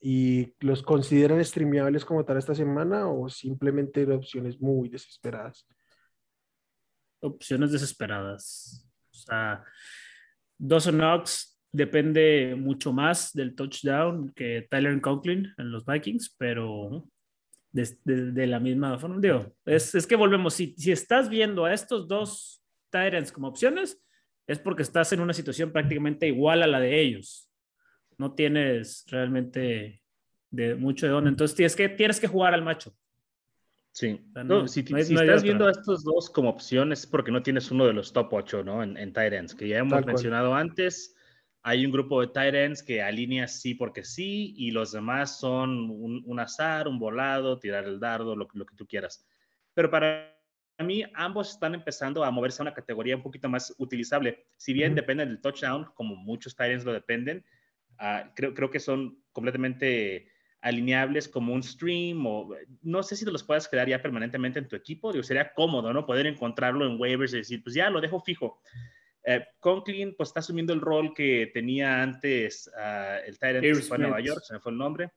¿Y los consideran streameables como tal esta semana o simplemente opciones muy desesperadas? Opciones desesperadas. O sea, Dawson Knox depende mucho más del touchdown que Tyler Conklin en los Vikings, pero de, la misma forma, digo, es, es que volvemos, si, si, estás viendo a estos dos Tyrants como opciones, es porque estás en una situación prácticamente igual a la de ellos. No tienes realmente de mucho de dónde. Entonces tienes que, tienes que jugar al macho. Sí. si, estás viendo a estos dos como opciones es porque no tienes uno de los top 8, ¿no? En, en tight que ya hemos mencionado antes. Hay un grupo de tight ends que alinea sí porque sí y los demás son un, azar, un volado, tirar el dardo, lo, lo, que tú quieras. Pero para mí ambos están empezando a moverse a una categoría un poquito más utilizable. Si bien dependen del touchdown, como muchos tight ends lo dependen, uh, creo, creo que son completamente alineables como un stream o no sé si te los puedas quedar ya permanentemente en tu equipo, digo, sería cómodo, ¿no? Poder encontrarlo en waivers y decir, pues ya lo dejo fijo. Eh, Conklin, pues está asumiendo el rol que tenía antes uh, el Tyrant de Nueva York, se me fue el nombre.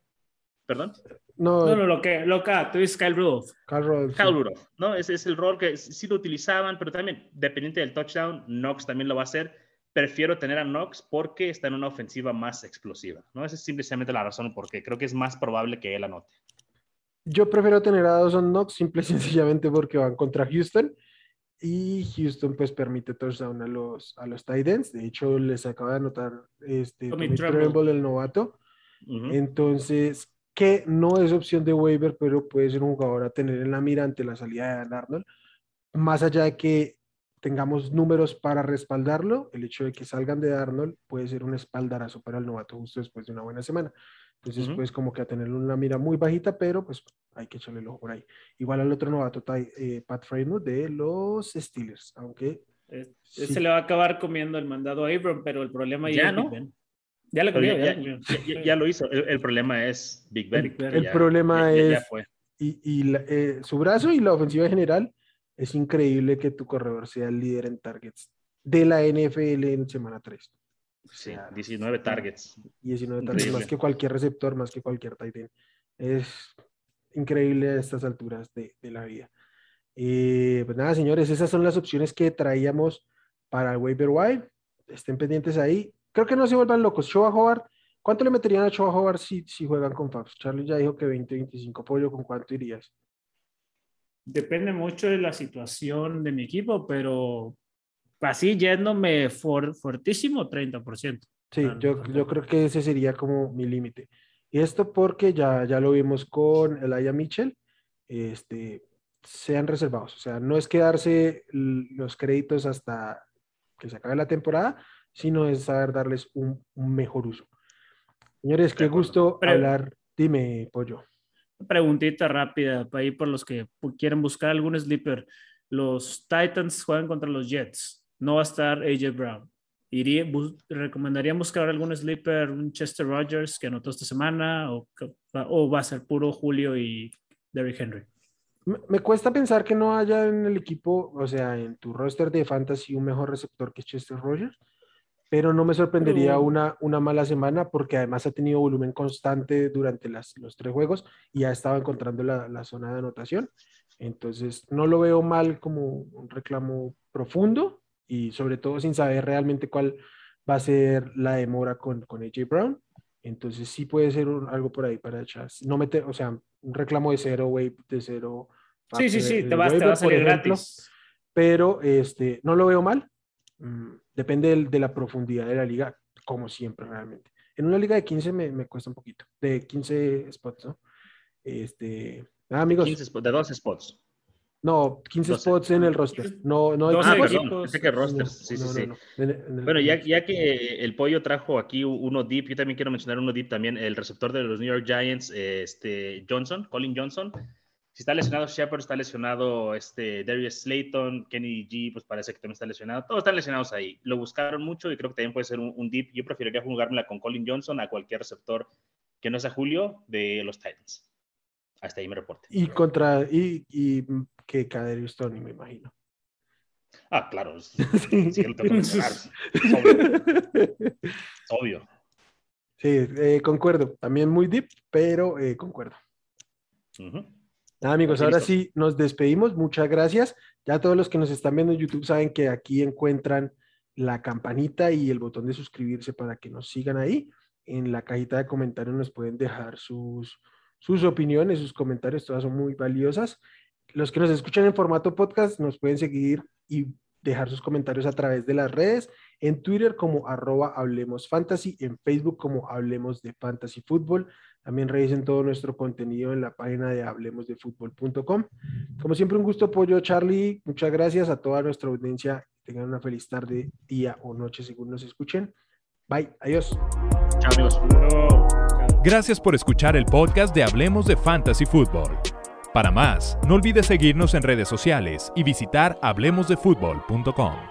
¿Perdón? No, no, lo que, lo que, tú dices Kyle Rudolph. Kyle Rudolph. Kyle Rudolph, ¿no? Ese es el rol que sí lo utilizaban, pero también, dependiente del touchdown, Knox también lo va a hacer prefiero tener a Knox porque está en una ofensiva más explosiva. ¿no? Esa es simplemente la razón porque creo que es más probable que él anote. Yo prefiero tener a Dawson Knox simple y sencillamente porque van contra Houston y Houston pues permite touchdown a los, a los Titans. De hecho, les acaba de anotar este, Tommy, Tremble, el novato. Entonces, que no es opción de waiver, pero puede ser un jugador a tener en la mira ante la salida de Dan Arnold. Más allá de que tengamos números para respaldarlo, el hecho de que salgan de Arnold puede ser un espaldarazo para el novato justo después de una buena semana. Entonces, pues como que a tener una mira muy bajita, pero pues hay que echarle el ojo por ahí. Igual al otro novato, eh, Pat Fremont de los Steelers, aunque... Eh, se le va a acabar comiendo el mandado a Abram, pero el problema ya, no. Ya lo, ya, ya, lo hizo. El, problema es Big Ben. El, problema es... Y, y eh, su brazo y la ofensiva en general es increíble que tu corredor sea el líder en targets de la NFL en semana 3. Sí, 19 targets. 19 targets, más que cualquier receptor, más que cualquier tight end. Es increíble a estas alturas de, la vida. Eh, pues nada, señores, esas son las opciones que traíamos para el waiver wire. Estén pendientes ahí. Creo que no se vuelvan locos. Choa Howard, ¿cuánto le meterían a Choa Howard si, si juegan con Fabs? Charlie ya dijo que 20, 25 pollo, ¿con cuánto irías? Depende mucho de la situación de mi equipo, pero así yéndome for, fuertísimo, 30%. Sí, yo, yo creo que ese sería como mi límite. Y esto porque ya, ya lo vimos con Elia Mitchell, este, sean reservados. O sea, no es quedarse los créditos hasta que se acabe la temporada, sino es saber darles un, mejor uso. Señores, qué gusto hablar. Dime, Pollo preguntita rápida para ir por los que quieren buscar algún sleeper. Los Titans juegan contra los Jets. No va a estar AJ Brown. Iría, ¿Recomendarían buscar algún sleeper, un Chester Rogers que anotó esta semana? ¿O, o va a ser puro Julio y Derrick Henry? Me, me, cuesta pensar que no haya en el equipo, o sea, en tu roster de fantasy un mejor receptor que Chester Rogers pero no me sorprendería una, una mala semana porque además ha tenido volumen constante durante las, los tres juegos y ha estado encontrando la, la, zona de anotación. Entonces, no lo veo mal como un reclamo profundo y sobre todo sin saber realmente cuál va a ser la demora con, con AJ Brown. Entonces, sí puede ser algo por ahí para echar. No meter, o sea, un reclamo de cero, wave de cero. Sí, sí, sí, te, vas, te va a salir gratis. Pero este, no lo veo mal. Mm, depende de, la profundidad de la liga, como siempre realmente. En una liga de 15 me, me cuesta un poquito, de 15 spots, ¿no? Este, nada, amigos. 15 de 12 spots. No, 15 spots en el roster. No, no hay ah, perdón, pensé que roster. Sí, sí, sí. bueno, ya, ya, que el pollo trajo aquí uno deep, yo también quiero mencionar uno deep también, el receptor de los New York Giants, este Johnson, Colin Johnson. Si está lesionado Shepard, está lesionado este Darius Slayton, Kenny G, pues parece que también está lesionado. Todos están lesionados ahí. Lo buscaron mucho y creo que también puede ser un, un deep. Yo preferiría jugármela con Colin Johnson a cualquier receptor que no sea Julio de los Titans. Hasta ahí me reporte. Y contra, y, y que Kaderius Tony, me imagino. Ah, claro. Sí, sí lo tengo que. Es obvio. Es obvio. Sí, eh, concuerdo. También muy deep, pero eh, concuerdo. Ujú. Nada, amigos, ahora listo. sí nos despedimos. Muchas gracias. Ya todos los que nos están viendo en YouTube saben que aquí encuentran la campanita y el botón de suscribirse para que nos sigan ahí. En la cajita de comentarios nos pueden dejar sus, sus opiniones, sus comentarios, todas son muy valiosas. Los que nos escuchan en formato podcast nos pueden seguir y dejar sus comentarios a través de las redes, en Twitter como arroba Hablemos Fantasy, en Facebook como Hablemos de Fantasy Fútbol. También revisen todo nuestro contenido en la página de hablemosdefutbol.com. Como siempre, un gusto, Pollo Charlie. Muchas gracias a toda nuestra audiencia. Tengan una feliz tarde, día o noche según nos escuchen. Bye, adiós. Chao, amigos. Gracias por escuchar el podcast de Hablemos de Fantasy Football. Para más, no olvides seguirnos en redes sociales y visitar hablemosdefutbol.com.